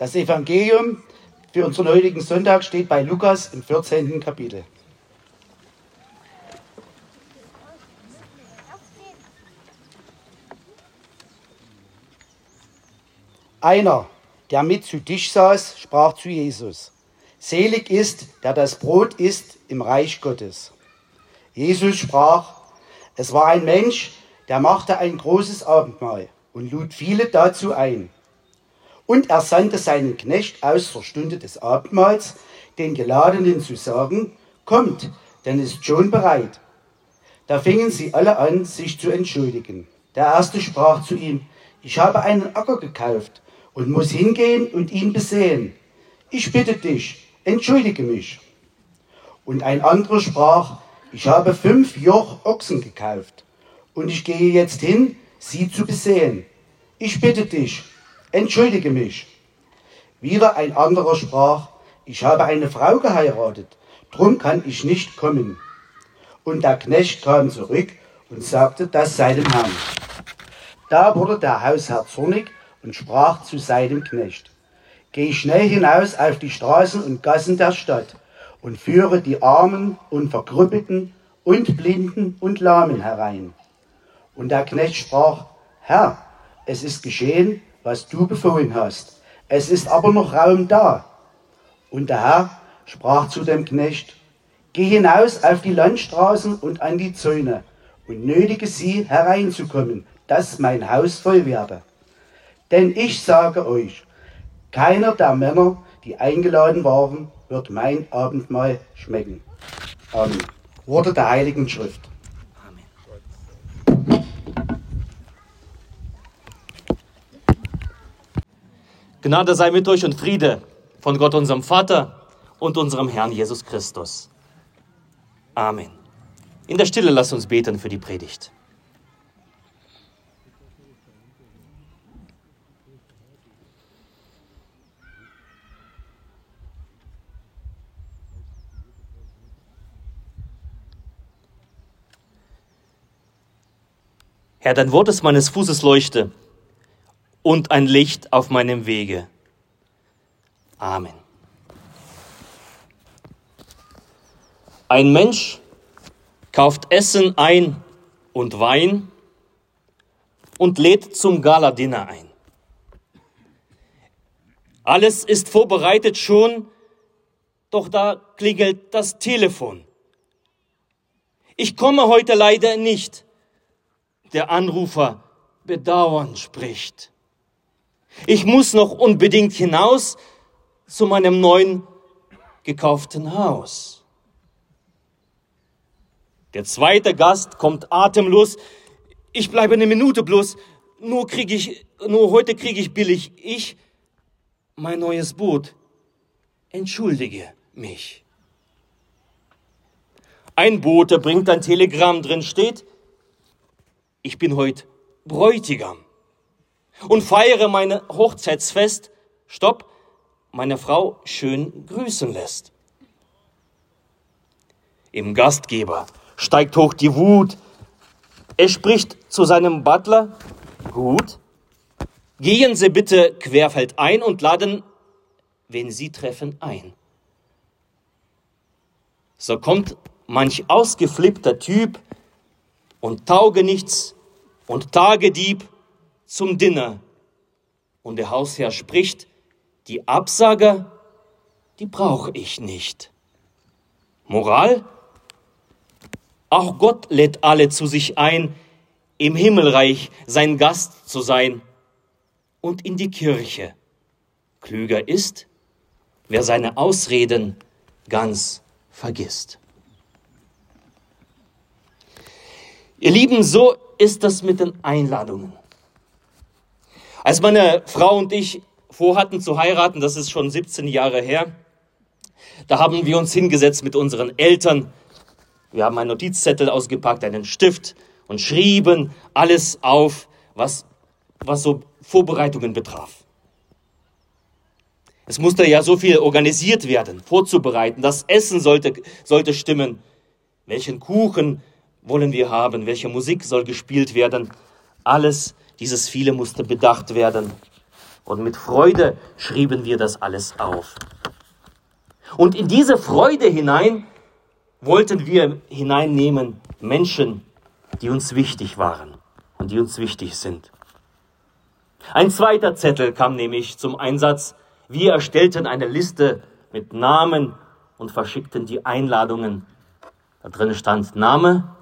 Das Evangelium für unseren heutigen Sonntag steht bei Lukas im 14. Kapitel. Einer, der mit zu Tisch saß, sprach zu Jesus, Selig ist, der das Brot isst im Reich Gottes. Jesus sprach, es war ein Mensch, der machte ein großes Abendmahl und lud viele dazu ein. Und er sandte seinen Knecht aus zur Stunde des Abendmahls, den Geladenen zu sagen, kommt, denn ist schon bereit. Da fingen sie alle an, sich zu entschuldigen. Der erste sprach zu ihm, ich habe einen Acker gekauft und muss hingehen und ihn besehen. Ich bitte dich, entschuldige mich. Und ein anderer sprach, ich habe fünf Joch Ochsen gekauft und ich gehe jetzt hin, sie zu besehen. Ich bitte dich, entschuldige mich. Wieder ein anderer sprach, ich habe eine Frau geheiratet, drum kann ich nicht kommen. Und der Knecht kam zurück und sagte das seinem Herrn. Da wurde der Hausherr zornig und sprach zu seinem Knecht, Geh schnell hinaus auf die Straßen und Gassen der Stadt und führe die Armen und Verkrüppelten und Blinden und Lahmen herein. Und der Knecht sprach, Herr, es ist geschehen, was du befohlen hast. Es ist aber noch Raum da. Und der Herr sprach zu dem Knecht, Geh hinaus auf die Landstraßen und an die Zäune und nötige sie hereinzukommen, dass mein Haus voll werde. Denn ich sage euch, keiner der Männer, die eingeladen waren, wird mein Abendmahl schmecken. Amen. Worte der Heiligen Schrift. Gnade sei mit euch und Friede von Gott, unserem Vater und unserem Herrn Jesus Christus. Amen. In der Stille lasst uns beten für die Predigt. Herr, dein Wort ist meines Fußes Leuchte und ein Licht auf meinem Wege. Amen. Ein Mensch kauft Essen ein und Wein und lädt zum Galadinner ein. Alles ist vorbereitet schon, doch da klingelt das Telefon. Ich komme heute leider nicht der Anrufer bedauernd spricht. Ich muss noch unbedingt hinaus zu meinem neuen gekauften Haus. Der zweite Gast kommt atemlos. Ich bleibe eine Minute bloß. Nur kriege ich, nur heute kriege ich billig. Ich, mein neues Boot. Entschuldige mich. Ein Bote bringt ein Telegramm drin steht, ich bin heute Bräutigam und feiere meine Hochzeitsfest, stopp, meine Frau schön grüßen lässt. Im Gastgeber steigt hoch die Wut. Er spricht zu seinem Butler, gut, gehen Sie bitte querfeldein und laden, wenn Sie treffen, ein. So kommt manch ausgeflippter Typ, und Taugenichts und Tagedieb zum Dinner. Und der Hausherr spricht, die Absager, die brauche ich nicht. Moral? Auch Gott lädt alle zu sich ein, im Himmelreich sein Gast zu sein und in die Kirche. Klüger ist, wer seine Ausreden ganz vergisst. Ihr Lieben, so ist das mit den Einladungen. Als meine Frau und ich vorhatten zu heiraten, das ist schon 17 Jahre her, da haben wir uns hingesetzt mit unseren Eltern. Wir haben einen Notizzettel ausgepackt, einen Stift und schrieben alles auf, was, was so Vorbereitungen betraf. Es musste ja so viel organisiert werden, vorzubereiten. Das Essen sollte, sollte stimmen. Welchen Kuchen wollen wir haben, welche Musik soll gespielt werden. Alles dieses viele musste bedacht werden. Und mit Freude schrieben wir das alles auf. Und in diese Freude hinein wollten wir hineinnehmen Menschen, die uns wichtig waren und die uns wichtig sind. Ein zweiter Zettel kam nämlich zum Einsatz. Wir erstellten eine Liste mit Namen und verschickten die Einladungen. Da drin stand Name,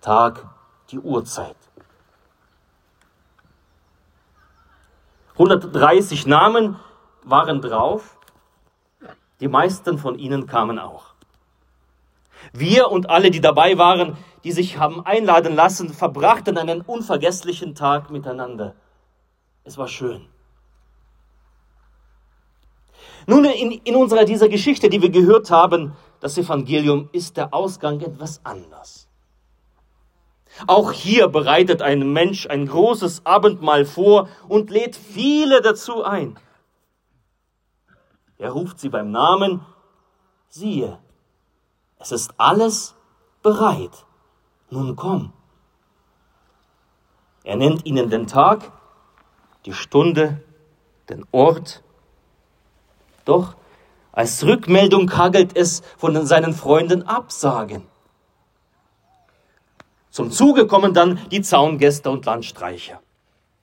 Tag, die Uhrzeit. 130 Namen waren drauf. Die meisten von ihnen kamen auch. Wir und alle, die dabei waren, die sich haben einladen lassen, verbrachten einen unvergesslichen Tag miteinander. Es war schön. Nun, in, in unserer dieser Geschichte, die wir gehört haben, das Evangelium, ist der Ausgang etwas anders. Auch hier bereitet ein Mensch ein großes Abendmahl vor und lädt viele dazu ein. Er ruft sie beim Namen, siehe, es ist alles bereit. Nun komm. Er nennt ihnen den Tag, die Stunde, den Ort. Doch als Rückmeldung hagelt es von seinen Freunden Absagen. Zum Zuge kommen dann die Zaungäste und Landstreicher.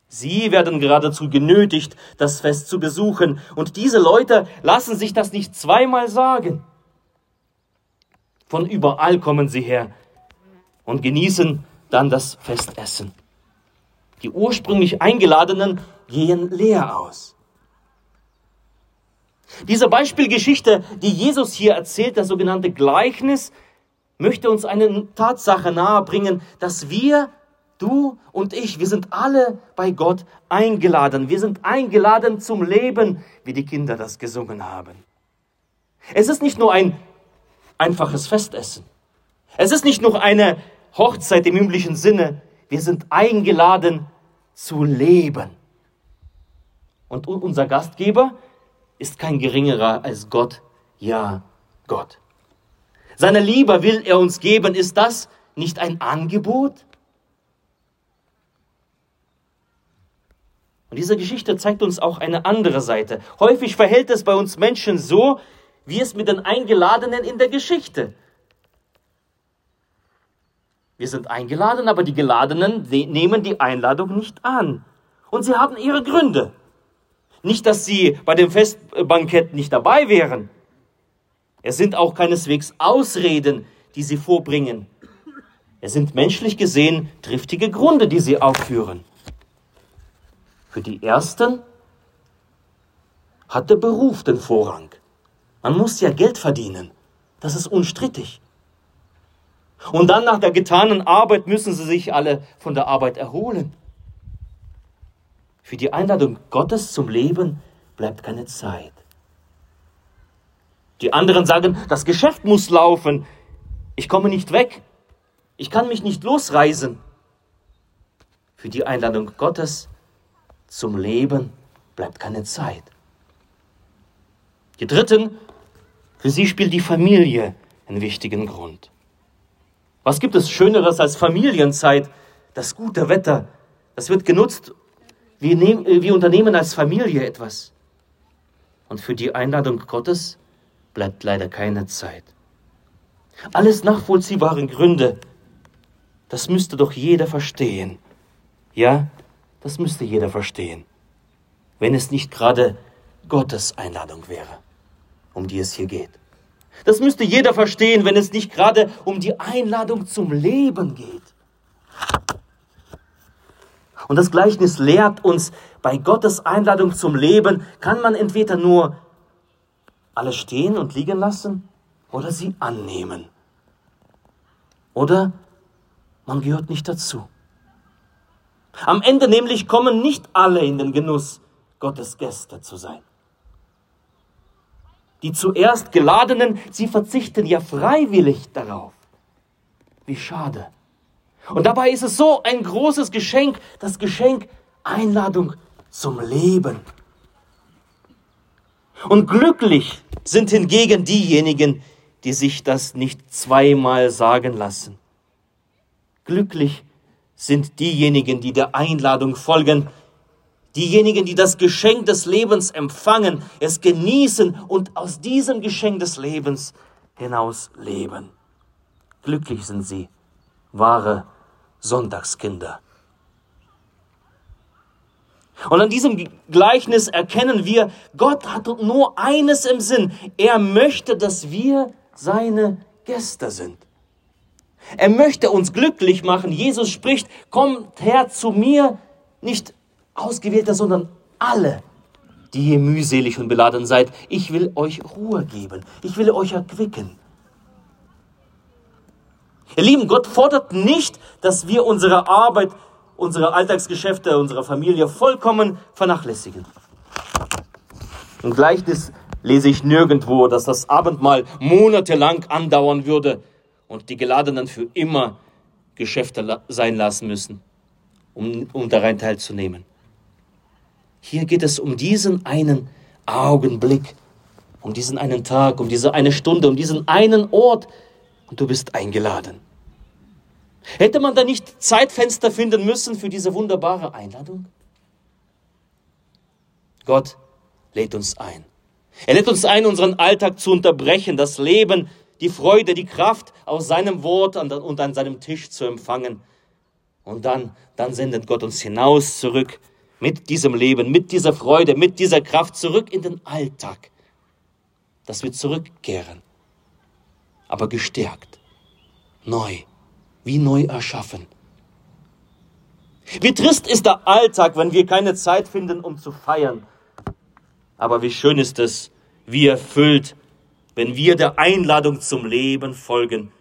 Sie werden geradezu genötigt, das Fest zu besuchen, und diese Leute lassen sich das nicht zweimal sagen. Von überall kommen sie her und genießen dann das Festessen. Die ursprünglich Eingeladenen gehen leer aus. Diese Beispielgeschichte, die Jesus hier erzählt, das sogenannte Gleichnis, möchte uns eine Tatsache nahebringen, dass wir, du und ich, wir sind alle bei Gott eingeladen. Wir sind eingeladen zum Leben, wie die Kinder das gesungen haben. Es ist nicht nur ein einfaches Festessen. Es ist nicht nur eine Hochzeit im üblichen Sinne. Wir sind eingeladen zu leben. Und unser Gastgeber ist kein geringerer als Gott, ja Gott. Seine Liebe will er uns geben. Ist das nicht ein Angebot? Und diese Geschichte zeigt uns auch eine andere Seite. Häufig verhält es bei uns Menschen so, wie es mit den Eingeladenen in der Geschichte. Wir sind eingeladen, aber die Geladenen nehmen die Einladung nicht an. Und sie haben ihre Gründe. Nicht, dass sie bei dem Festbankett nicht dabei wären. Es sind auch keineswegs Ausreden, die sie vorbringen. Es sind menschlich gesehen triftige Gründe, die sie aufführen. Für die ersten hat der Beruf den Vorrang. Man muss ja Geld verdienen. Das ist unstrittig. Und dann nach der getanen Arbeit müssen sie sich alle von der Arbeit erholen. Für die Einladung Gottes zum Leben bleibt keine Zeit. Die anderen sagen, das Geschäft muss laufen. Ich komme nicht weg. Ich kann mich nicht losreisen. Für die Einladung Gottes zum Leben bleibt keine Zeit. Die Dritten für sie spielt die Familie einen wichtigen Grund. Was gibt es Schöneres als Familienzeit? Das gute Wetter, das wird genutzt. Wir, nehmen, wir unternehmen als Familie etwas. Und für die Einladung Gottes bleibt leider keine Zeit. Alles nachvollziehbare Gründe. Das müsste doch jeder verstehen. Ja, das müsste jeder verstehen. Wenn es nicht gerade Gottes Einladung wäre um die es hier geht. Das müsste jeder verstehen, wenn es nicht gerade um die Einladung zum Leben geht. Und das Gleichnis lehrt uns, bei Gottes Einladung zum Leben kann man entweder nur alles stehen und liegen lassen oder sie annehmen. Oder man gehört nicht dazu. Am Ende nämlich kommen nicht alle in den Genuss, Gottes Gäste zu sein. Die zuerst Geladenen, sie verzichten ja freiwillig darauf. Wie schade. Und dabei ist es so ein großes Geschenk, das Geschenk Einladung zum Leben. Und glücklich sind hingegen diejenigen, die sich das nicht zweimal sagen lassen. Glücklich sind diejenigen, die der Einladung folgen, Diejenigen, die das Geschenk des Lebens empfangen, es genießen und aus diesem Geschenk des Lebens hinaus leben. Glücklich sind sie, wahre Sonntagskinder. Und an diesem Gleichnis erkennen wir, Gott hat nur eines im Sinn. Er möchte, dass wir seine Gäste sind. Er möchte uns glücklich machen. Jesus spricht, kommt her zu mir, nicht Ausgewählte, sondern alle, die ihr mühselig und beladen seid. Ich will euch Ruhe geben. Ich will euch erquicken. Ihr Lieben, Gott fordert nicht, dass wir unsere Arbeit, unsere Alltagsgeschäfte, unsere Familie vollkommen vernachlässigen. Im Gleichnis lese ich nirgendwo, dass das Abendmahl monatelang andauern würde und die Geladenen für immer Geschäfte sein lassen müssen, um, um daran teilzunehmen. Hier geht es um diesen einen Augenblick, um diesen einen Tag, um diese eine Stunde, um diesen einen Ort und du bist eingeladen. Hätte man da nicht Zeitfenster finden müssen für diese wunderbare Einladung? Gott lädt uns ein. Er lädt uns ein, unseren Alltag zu unterbrechen, das Leben, die Freude, die Kraft aus seinem Wort und an seinem Tisch zu empfangen. Und dann, dann sendet Gott uns hinaus zurück mit diesem Leben, mit dieser Freude, mit dieser Kraft zurück in den Alltag, dass wir zurückkehren, aber gestärkt, neu, wie neu erschaffen. Wie trist ist der Alltag, wenn wir keine Zeit finden, um zu feiern. Aber wie schön ist es, wie erfüllt, wenn wir der Einladung zum Leben folgen,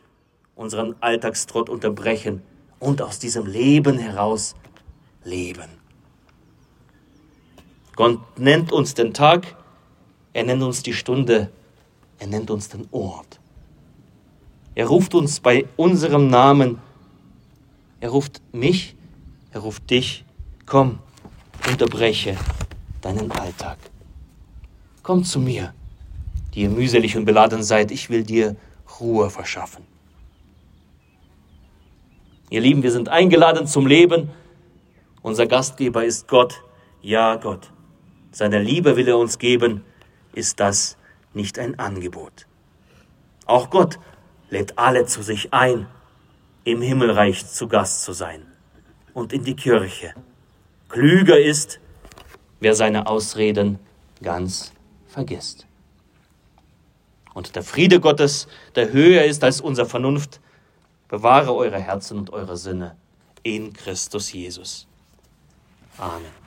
unseren Alltagstrott unterbrechen und aus diesem Leben heraus leben. Gott nennt uns den Tag, er nennt uns die Stunde, er nennt uns den Ort. Er ruft uns bei unserem Namen, er ruft mich, er ruft dich, komm, unterbreche deinen Alltag. Komm zu mir, die ihr mühselig und beladen seid, ich will dir Ruhe verschaffen. Ihr Lieben, wir sind eingeladen zum Leben. Unser Gastgeber ist Gott, ja Gott seiner Liebe will er uns geben, ist das nicht ein Angebot. Auch Gott lädt alle zu sich ein, im Himmelreich zu Gast zu sein und in die Kirche. Klüger ist, wer seine Ausreden ganz vergisst. Und der Friede Gottes, der höher ist als unsere Vernunft, bewahre eure Herzen und eure Sinne in Christus Jesus. Amen.